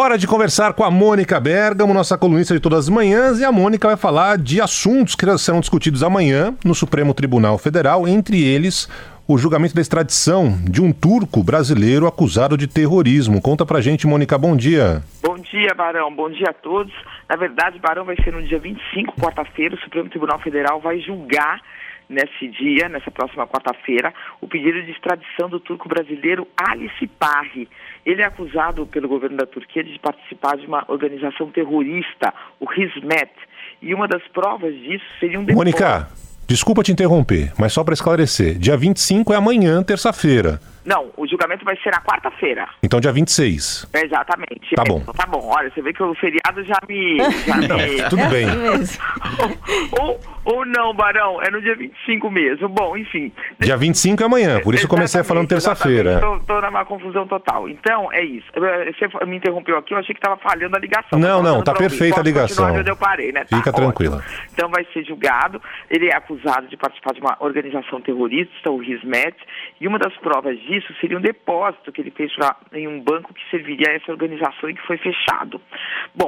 Hora de conversar com a Mônica Bergamo, nossa colunista de todas as manhãs, e a Mônica vai falar de assuntos que serão discutidos amanhã no Supremo Tribunal Federal, entre eles o julgamento da extradição de um turco brasileiro acusado de terrorismo. Conta pra gente, Mônica, bom dia. Bom dia, Barão. Bom dia a todos. Na verdade, Barão, vai ser no dia 25, quarta-feira, o Supremo Tribunal Federal vai julgar nesse dia, nessa próxima quarta-feira, o pedido de extradição do turco brasileiro Ali Sipahi. Ele é acusado pelo governo da Turquia de participar de uma organização terrorista, o Hizmet. E uma das provas disso seria um depósito. Mônica, desculpa te interromper, mas só para esclarecer, dia 25 é amanhã, terça-feira. Não, o julgamento vai ser na quarta-feira. Então, dia 26. É, exatamente. Tá É, bom. tá bom. Olha, você vê que o feriado já me. Já me... Tudo bem. ou, ou não, Barão, é no dia 25 mesmo. Bom, enfim. Dia 25 é amanhã, por isso eu comecei falando terça-feira. Estou numa confusão total. Então, é isso. Eh, Você me interrompeu aqui, eu achei que estava falhando a ligação. Não, não, tá perfeita a ligação. eu parei, né? Tá, Fica ótimo. tranquila. Então vai ser julgado. Ele é acusado de participar de uma organização terrorista, o Hizmet, e uma das provas disso seria um depósito que ele fez pra, em um banco que serviria a essa organização e que foi fechado. Bom,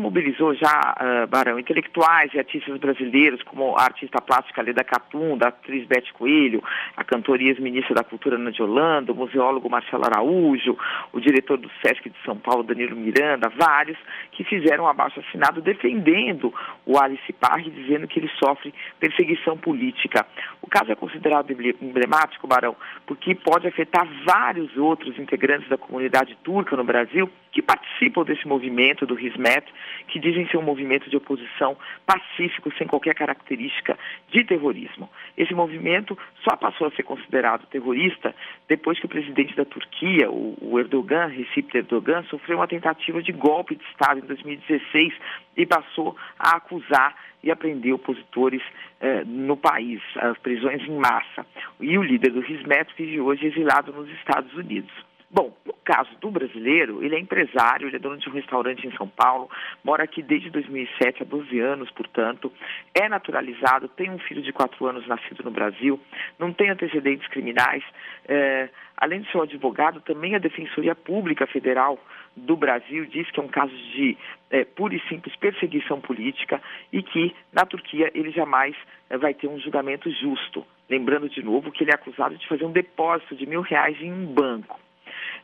mobilizou já, ah, Barão, intelectuais e artistas brasileiros, como a artista plástica Leda Catum, da atriz Beth Coelho, a cantora e ex-ministra da Cultura Ana de Holanda, o museólogo Marcelo Araújo, o diretor do Sesc de São Paulo, Danilo Miranda, vários que fizeram um abaixo-assinado defendendo o Alice Parre, dizendo que ele sofre perseguição política. O caso é considerado emble- emblemático, Barão, porque pode afetar vários outros integrantes da comunidade turca no Brasil que participam desse movimento do Hizmet, que dizem ser um movimento de oposição pacífico, sem qualquer característica de terrorismo. Esse movimento só passou a ser considerado terrorista depois que o presidente da Turquia, o, Erdogan, Recep Erdogan, sofreu uma tentativa de golpe de Estado em 2016 e passou a acusar e a prender opositores eh, no país, as prisões em massa. E o líder do Hizmet vive hoje exilado nos Estados Unidos. Bom, no caso do brasileiro, ele é empresário, ele é dono de um restaurante em São Paulo, mora aqui desde 2007, há 12 anos, portanto, é naturalizado, tem um filho de 4 anos nascido no Brasil, não tem antecedentes criminais. eh, além de ser um advogado, também a Defensoria Pública Federal do Brasil diz que é um caso de eh, pura e simples perseguição política e que, na Turquia, ele jamais eh, vai ter um julgamento justo. Lembrando de novo que ele é acusado de fazer um depósito de mil reais em um banco.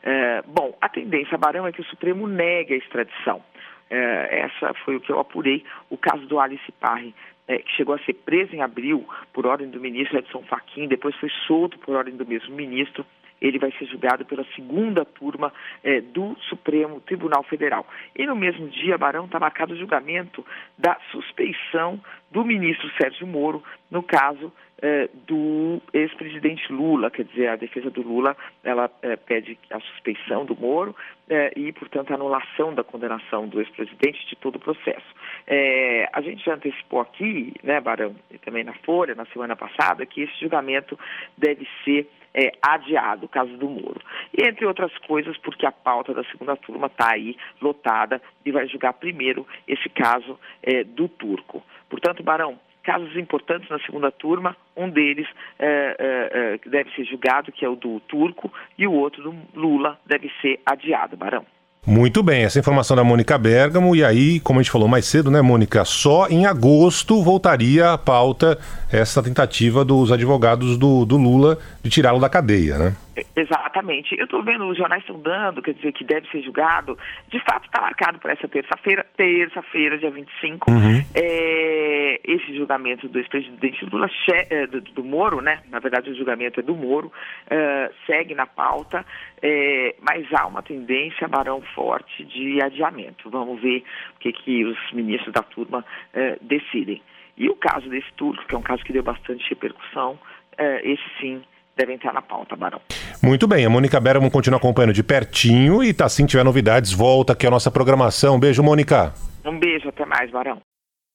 É, bom, a tendência, Barão, é que o Supremo negue a extradição. É, essa foi o que eu apurei. O caso do Alice Parre, é, que chegou a ser preso em abril por ordem do ministro Edson Fachin, depois foi solto por ordem do mesmo ministro. Ele vai ser julgado pela segunda turma é, do Supremo Tribunal Federal. E no mesmo dia, Barão, está marcado o julgamento da suspeição do ministro Sérgio Moro no caso eh, do ex-presidente Lula, quer dizer, a defesa do Lula, ela eh, pede a suspeição do Moro eh, e, portanto, a anulação da condenação do ex-presidente de todo o processo. Eh, a gente já antecipou aqui, né, Barão, e também na Folha, na semana passada, que esse julgamento deve ser é, adiado, o caso do Moro. E, entre outras coisas, porque a pauta da segunda turma está aí lotada e vai julgar primeiro esse caso é, do turco. Portanto, Barão, casos importantes na segunda turma, um deles é, é, é, deve ser julgado, que é o do turco, e o outro do Lula deve ser adiado, Barão. Muito bem, essa informação da Mônica Bergamo, e aí, como a gente falou mais cedo, né, Mônica, só em agosto voltaria à pauta essa tentativa dos advogados do, do Lula de tirá-lo da cadeia, né? Exatamente. Eu estou vendo, os jornais estão dando, quer dizer, que deve ser julgado. De fato, está marcado para essa terça-feira, terça-feira, dia 25, uhum. é, esse julgamento do ex-presidente Lula, é, do, do, Moro, né? Na verdade, o julgamento é do Moro, é, segue na pauta, é, mas há uma tendência, Barão, forte de adiamento. Vamos ver o que, que os ministros da turma decidem. E o caso desse turco, que é um caso que deu bastante repercussão, esse sim deve entrar na pauta, Barão. Muito bem, a Mônica Berman continua acompanhando de pertinho e tá assim tiver novidades, volta aqui a nossa programação. Beijo, Mônica. Um beijo, até mais, Barão.